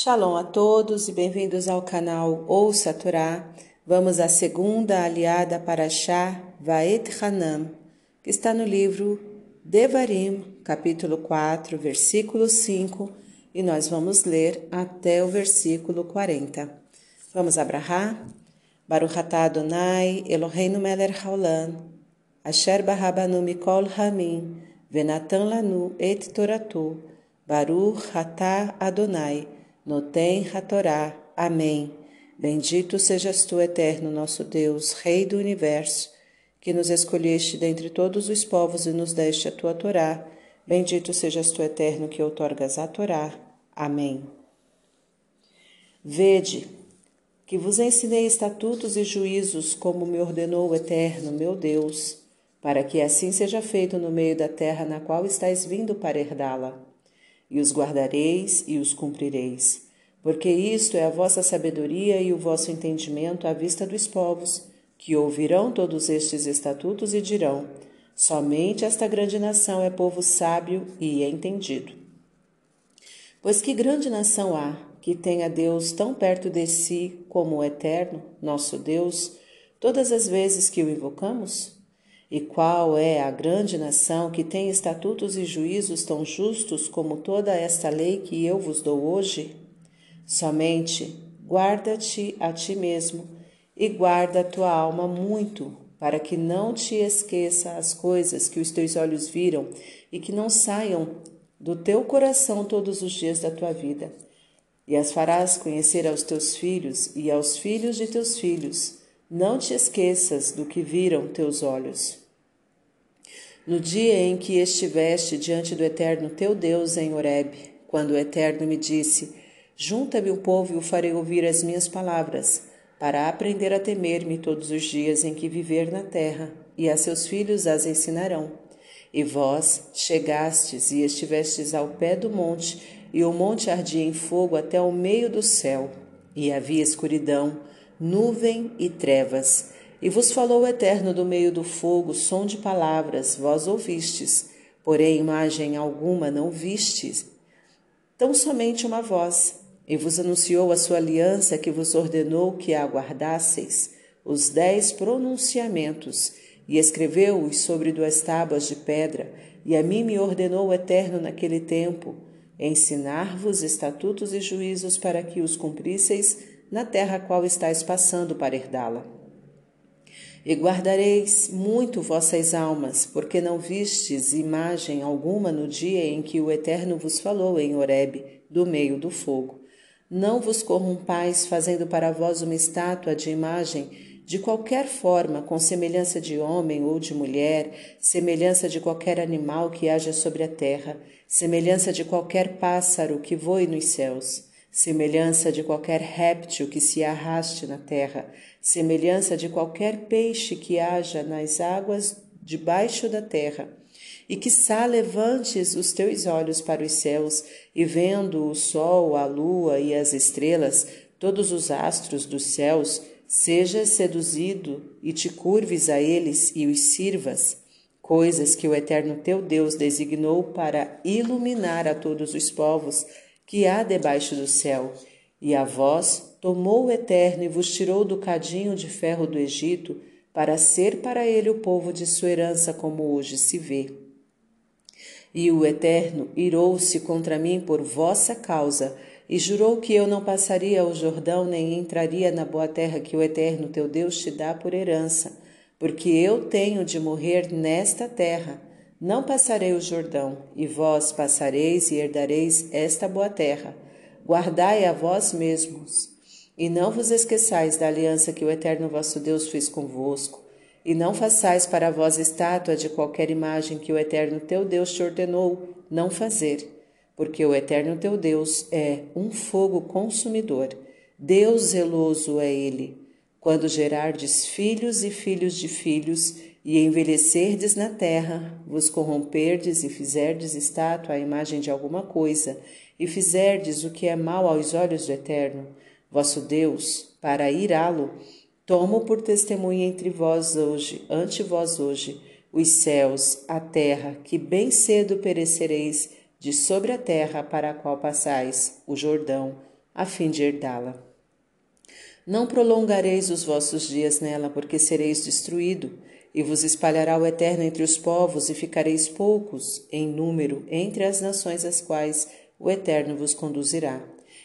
Shalom a todos e bem-vindos ao canal Ouça a Torá. Vamos à segunda aliada para Shah Vaet Hanam, que está no livro Devarim, capítulo 4, versículo 5, e nós vamos ler até o versículo 40. Vamos abrahar? Baruch atah Adonai, Eloheinu melech haolam, asher barabanu mikol hamim, venatan lanu et toratu, Baruch atah Adonai, Notem Hatorá. Amém. Bendito sejas tu, eterno nosso Deus, Rei do universo, que nos escolheste dentre todos os povos e nos deste a tua Torá. Bendito sejas tu, eterno, que outorgas a Torá. Amém. Vede, que vos ensinei estatutos e juízos, como me ordenou o eterno, meu Deus, para que assim seja feito no meio da terra na qual estáis vindo para herdá-la e os guardareis e os cumprireis. Porque isto é a vossa sabedoria e o vosso entendimento à vista dos povos, que ouvirão todos estes estatutos e dirão: somente esta grande nação é povo sábio e entendido. Pois que grande nação há que tenha Deus tão perto de si como o Eterno, nosso Deus, todas as vezes que o invocamos? E qual é a grande nação que tem estatutos e juízos tão justos como toda esta lei que eu vos dou hoje? Somente guarda-te a ti mesmo e guarda a tua alma muito, para que não te esqueça as coisas que os teus olhos viram e que não saiam do teu coração todos os dias da tua vida. E as farás conhecer aos teus filhos e aos filhos de teus filhos não te esqueças do que viram teus olhos. No dia em que estiveste diante do Eterno teu Deus em Horeb, quando o Eterno me disse: Junta-me o povo e o farei ouvir as minhas palavras, para aprender a temer-me todos os dias em que viver na terra, e a seus filhos as ensinarão. E vós chegastes e estivestes ao pé do monte, e o monte ardia em fogo até o meio do céu, e havia escuridão, nuvem e trevas. E vos falou o Eterno do meio do fogo, som de palavras, vós ouvistes, porém imagem alguma não vistes, tão somente uma voz, e vos anunciou a sua aliança que vos ordenou que a aguardasseis, os dez pronunciamentos, e escreveu-os sobre duas tábuas de pedra, e a mim me ordenou o Eterno naquele tempo, ensinar-vos estatutos e juízos para que os cumprisseis na terra a qual estáis passando para herdá-la. E guardareis muito vossas almas, porque não vistes imagem alguma no dia em que o Eterno vos falou em Horebe, do meio do fogo. Não vos corrompais, fazendo para vós uma estátua de imagem de qualquer forma, com semelhança de homem ou de mulher, semelhança de qualquer animal que haja sobre a terra, semelhança de qualquer pássaro que voe nos céus semelhança de qualquer réptil que se arraste na terra, semelhança de qualquer peixe que haja nas águas debaixo da terra. E que sa levantes os teus olhos para os céus, e vendo o sol, a lua e as estrelas, todos os astros dos céus, sejas seduzido e te curves a eles e os sirvas, coisas que o Eterno teu Deus designou para iluminar a todos os povos, que há debaixo do céu. E a vós tomou o Eterno e vos tirou do cadinho de ferro do Egito, para ser para ele o povo de sua herança, como hoje se vê. E o Eterno irou-se contra mim por vossa causa, e jurou que eu não passaria o Jordão, nem entraria na boa terra que o Eterno teu Deus te dá por herança, porque eu tenho de morrer nesta terra não passarei o Jordão, e vós passareis e herdareis esta boa terra. Guardai a vós mesmos, e não vos esqueçais da aliança que o Eterno vosso Deus fez convosco, e não façais para vós estátua de qualquer imagem que o Eterno teu Deus te ordenou não fazer, porque o Eterno teu Deus é um fogo consumidor. Deus zeloso é ele. Quando gerardes filhos e filhos de filhos, e envelhecerdes na terra, vos corromperdes e fizerdes estátua à imagem de alguma coisa, e fizerdes o que é mal aos olhos do Eterno, vosso Deus, para irá-lo, tomo por testemunha entre vós hoje, ante vós hoje, os céus, a terra, que bem cedo perecereis de sobre a terra para a qual passais, o Jordão, a fim de herdá-la. Não prolongareis os vossos dias nela, porque sereis destruído, e vos espalhará o Eterno entre os povos, e ficareis poucos em número entre as nações às quais o Eterno vos conduzirá.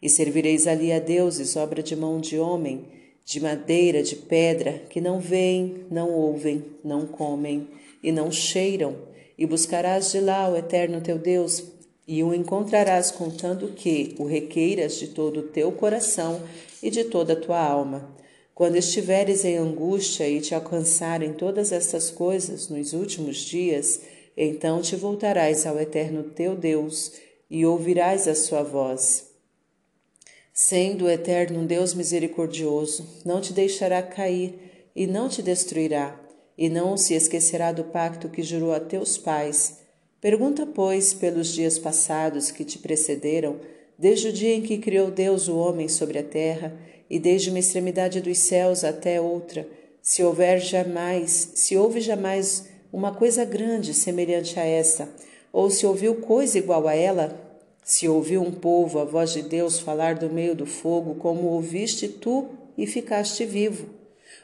E servireis ali a deuses, obra de mão de homem, de madeira, de pedra, que não veem, não ouvem, não comem e não cheiram, e buscarás de lá o Eterno teu Deus, e o encontrarás contando que o requeiras de todo o teu coração e de toda a tua alma. Quando estiveres em angústia e te alcançarem todas estas coisas nos últimos dias, então te voltarás ao Eterno teu Deus e ouvirás a sua voz. Sendo o Eterno um Deus misericordioso, não te deixará cair e não te destruirá, e não se esquecerá do pacto que jurou a teus pais. Pergunta, pois, pelos dias passados que te precederam, desde o dia em que criou Deus o homem sobre a terra, e desde uma extremidade dos céus até outra, se houver jamais, se houve jamais uma coisa grande semelhante a esta, ou se ouviu coisa igual a ela, se ouviu um povo a voz de Deus falar do meio do fogo, como ouviste tu e ficaste vivo.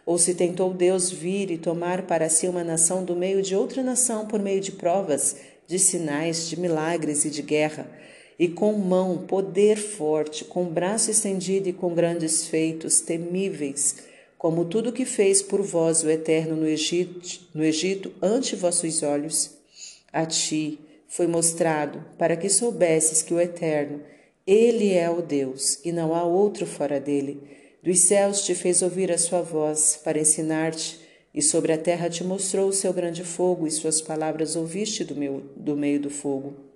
Ou se tentou Deus vir e tomar para si uma nação do meio de outra nação por meio de provas, de sinais, de milagres e de guerra, e com mão, poder forte, com braço estendido e com grandes feitos temíveis, como tudo que fez por vós o Eterno no Egito, no Egito ante vossos olhos. A ti, foi mostrado para que soubesses que o Eterno, Ele é o Deus e não há outro fora dele. Dos céus te fez ouvir a sua voz para ensinar-te, e sobre a terra te mostrou o seu grande fogo, e suas palavras ouviste do, meu, do meio do fogo.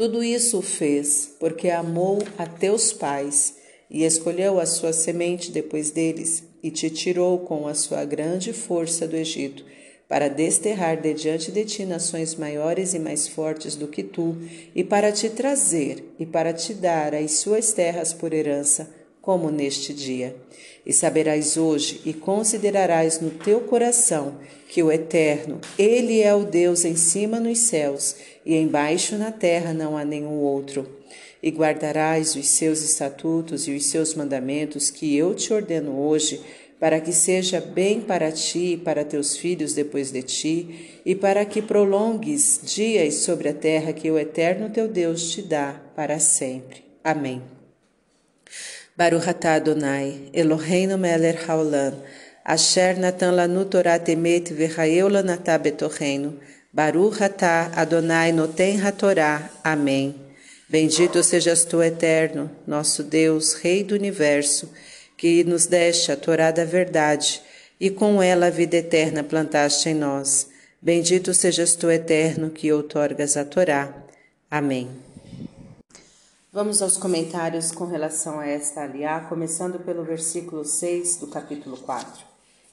Tudo isso fez porque amou a teus pais e escolheu a sua semente depois deles e te tirou com a sua grande força do Egito para desterrar de diante de ti nações maiores e mais fortes do que tu, e para te trazer e para te dar as suas terras por herança, como neste dia. E saberás hoje e considerarás no teu coração que o Eterno, Ele é o Deus em cima nos céus e embaixo na terra não há nenhum outro. E guardarás os seus estatutos e os seus mandamentos que eu te ordeno hoje, para que seja bem para ti e para teus filhos depois de ti, e para que prolongues dias sobre a terra que o eterno teu Deus te dá para sempre. Amém. Baruch atah Adonai, Eloheinu melech haolam, asher natan lanu Torah temet v'chaeu lanatah betorreinu, Baruch atah Adonai noten hatorá. Amém. Bendito sejas tu, eterno, nosso Deus, Rei do Universo, que nos deste a Torá da verdade, e com ela a vida eterna plantaste em nós. Bendito sejas tu, eterno, que outorgas a Torá. Amém. Vamos aos comentários com relação a esta aliá, começando pelo versículo 6 do capítulo 4.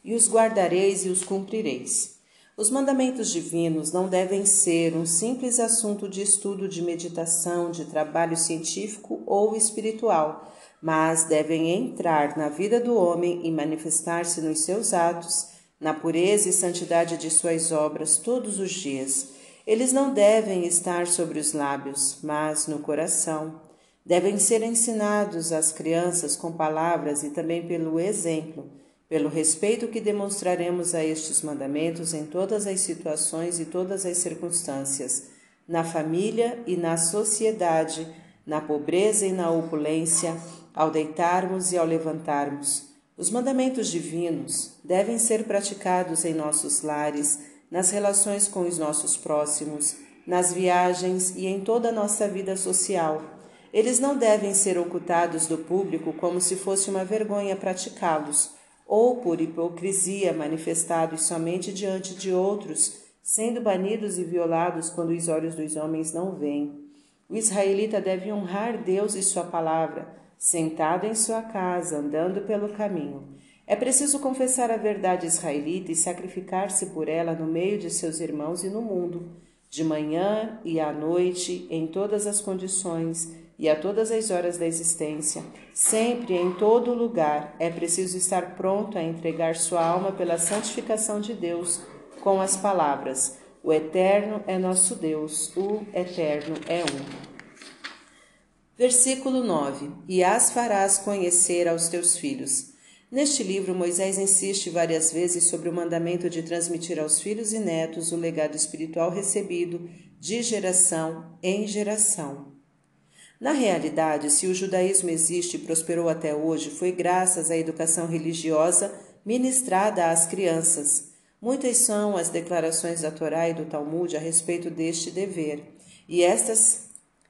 E os guardareis e os cumprireis. Os mandamentos divinos não devem ser um simples assunto de estudo, de meditação, de trabalho científico ou espiritual mas devem entrar na vida do homem e manifestar-se nos seus atos, na pureza e santidade de suas obras todos os dias. Eles não devem estar sobre os lábios, mas no coração. Devem ser ensinados às crianças com palavras e também pelo exemplo, pelo respeito que demonstraremos a estes mandamentos em todas as situações e todas as circunstâncias, na família e na sociedade, na pobreza e na opulência, ao deitarmos e ao levantarmos. Os mandamentos divinos devem ser praticados em nossos lares, nas relações com os nossos próximos, nas viagens e em toda a nossa vida social. Eles não devem ser ocultados do público como se fosse uma vergonha praticá-los, ou por hipocrisia manifestados somente diante de outros, sendo banidos e violados quando os olhos dos homens não veem. O israelita deve honrar Deus e Sua palavra, sentado em sua casa, andando pelo caminho. É preciso confessar a verdade israelita e sacrificar-se por ela no meio de seus irmãos e no mundo, de manhã e à noite, em todas as condições e a todas as horas da existência, sempre em todo lugar. É preciso estar pronto a entregar sua alma pela santificação de Deus com as palavras: O Eterno é nosso Deus, o Eterno é um. Versículo 9: E as farás conhecer aos teus filhos. Neste livro, Moisés insiste várias vezes sobre o mandamento de transmitir aos filhos e netos o legado espiritual recebido de geração em geração. Na realidade, se o judaísmo existe e prosperou até hoje, foi graças à educação religiosa ministrada às crianças. Muitas são as declarações da Torá e do Talmud a respeito deste dever, e estas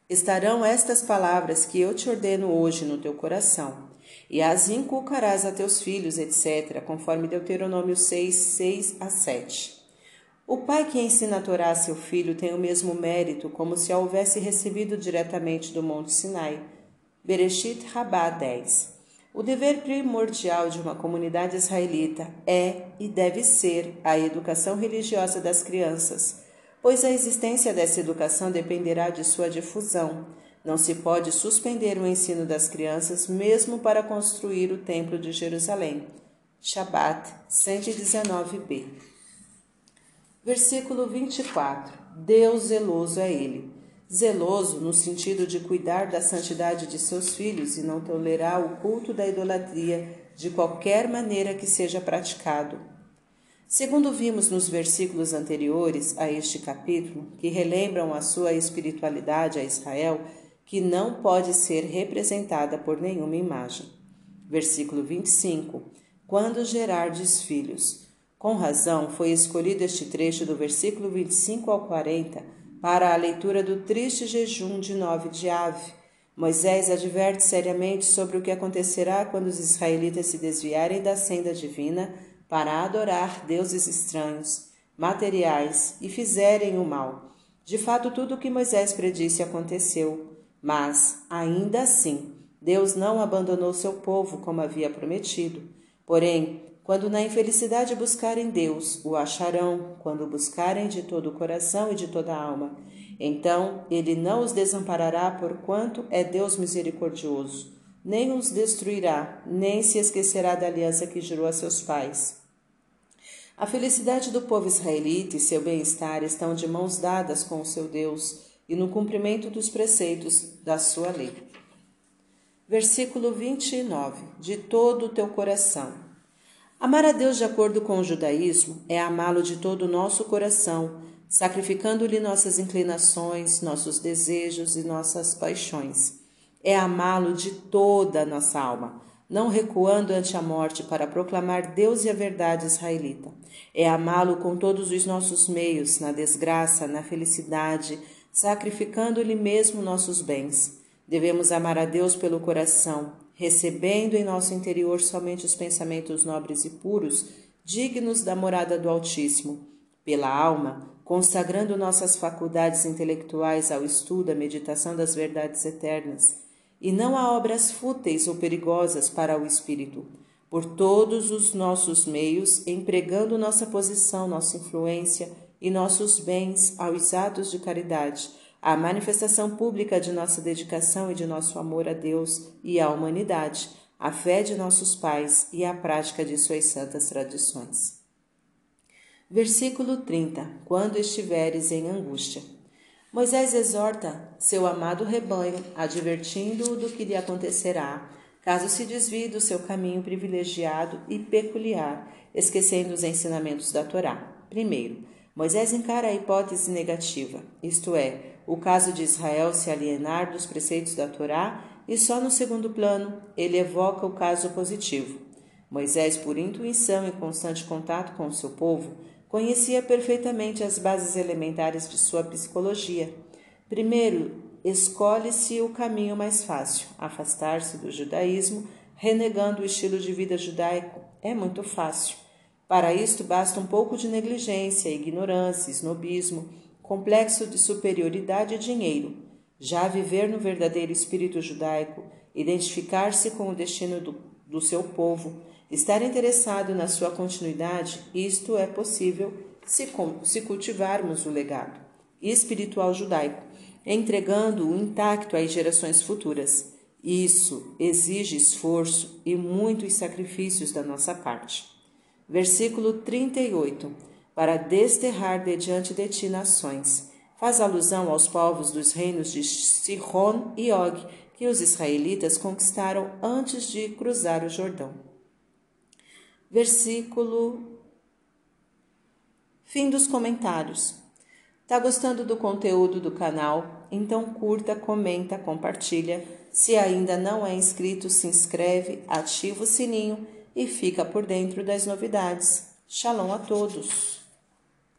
estarão estas palavras que eu te ordeno hoje no teu coração e as inculcarás a teus filhos, etc., conforme Deuteronômio 6, 6 a 7. O pai que ensina a Torá a seu filho tem o mesmo mérito como se a houvesse recebido diretamente do Monte Sinai. Bereshit Rabá 10. O dever primordial de uma comunidade israelita é e deve ser a educação religiosa das crianças, pois a existência dessa educação dependerá de sua difusão não se pode suspender o ensino das crianças mesmo para construir o Templo de Jerusalém. Shabat 119b. Versículo 24. Deus zeloso é Ele. Zeloso no sentido de cuidar da santidade de seus filhos e não tolerar o culto da idolatria de qualquer maneira que seja praticado. Segundo vimos nos versículos anteriores a este capítulo, que relembram a sua espiritualidade a Israel, que não pode ser representada por nenhuma imagem. Versículo 25: Quando gerardes filhos. Com razão foi escolhido este trecho do versículo 25 ao 40 para a leitura do triste jejum de nove de ave. Moisés adverte seriamente sobre o que acontecerá quando os israelitas se desviarem da senda divina para adorar deuses estranhos, materiais e fizerem o mal. De fato, tudo o que Moisés predisse aconteceu. Mas, ainda assim, Deus não abandonou seu povo como havia prometido. Porém, quando na infelicidade buscarem Deus, o acharão, quando o buscarem de todo o coração e de toda a alma. Então ele não os desamparará, porquanto é Deus misericordioso, nem os destruirá, nem se esquecerá da aliança que jurou a seus pais. A felicidade do povo israelita e seu bem-estar estão de mãos dadas com o seu Deus e no cumprimento dos preceitos da sua lei. Versículo 29. De todo o teu coração. Amar a Deus de acordo com o judaísmo é amá-lo de todo o nosso coração, sacrificando-lhe nossas inclinações, nossos desejos e nossas paixões. É amá-lo de toda a nossa alma, não recuando ante a morte para proclamar Deus e a verdade israelita. É amá-lo com todos os nossos meios, na desgraça, na felicidade, sacrificando-lhe mesmo nossos bens. Devemos amar a Deus pelo coração, recebendo em nosso interior somente os pensamentos nobres e puros, dignos da morada do Altíssimo. Pela alma, consagrando nossas faculdades intelectuais ao estudo, à meditação das verdades eternas, e não a obras fúteis ou perigosas para o espírito. Por todos os nossos meios, empregando nossa posição, nossa influência, e nossos bens aos atos de caridade, à manifestação pública de nossa dedicação e de nosso amor a Deus e à humanidade, à fé de nossos pais e à prática de suas santas tradições. Versículo 30. Quando estiveres em angústia. Moisés exorta seu amado rebanho, advertindo-o do que lhe acontecerá, caso se desvie do seu caminho privilegiado e peculiar, esquecendo os ensinamentos da Torá. Primeiro, Moisés encara a hipótese negativa, isto é, o caso de Israel se alienar dos preceitos da Torá, e só no segundo plano ele evoca o caso positivo. Moisés, por intuição e constante contato com o seu povo, conhecia perfeitamente as bases elementares de sua psicologia. Primeiro, escolhe-se o caminho mais fácil, afastar-se do judaísmo, renegando o estilo de vida judaico. É muito fácil. Para isto basta um pouco de negligência, ignorância, snobismo, complexo de superioridade e dinheiro. Já viver no verdadeiro espírito judaico, identificar-se com o destino do, do seu povo, estar interessado na sua continuidade, isto é possível se, se cultivarmos o legado espiritual judaico, entregando-o intacto às gerações futuras. Isso exige esforço e muitos sacrifícios da nossa parte. Versículo 38. Para desterrar de diante de ti nações. Faz alusão aos povos dos reinos de Sihon e Og, que os israelitas conquistaram antes de cruzar o Jordão. Versículo. Fim dos comentários. Tá gostando do conteúdo do canal? Então curta, comenta, compartilha. Se ainda não é inscrito, se inscreve, ativa o sininho e fica por dentro das novidades. Shalom a todos!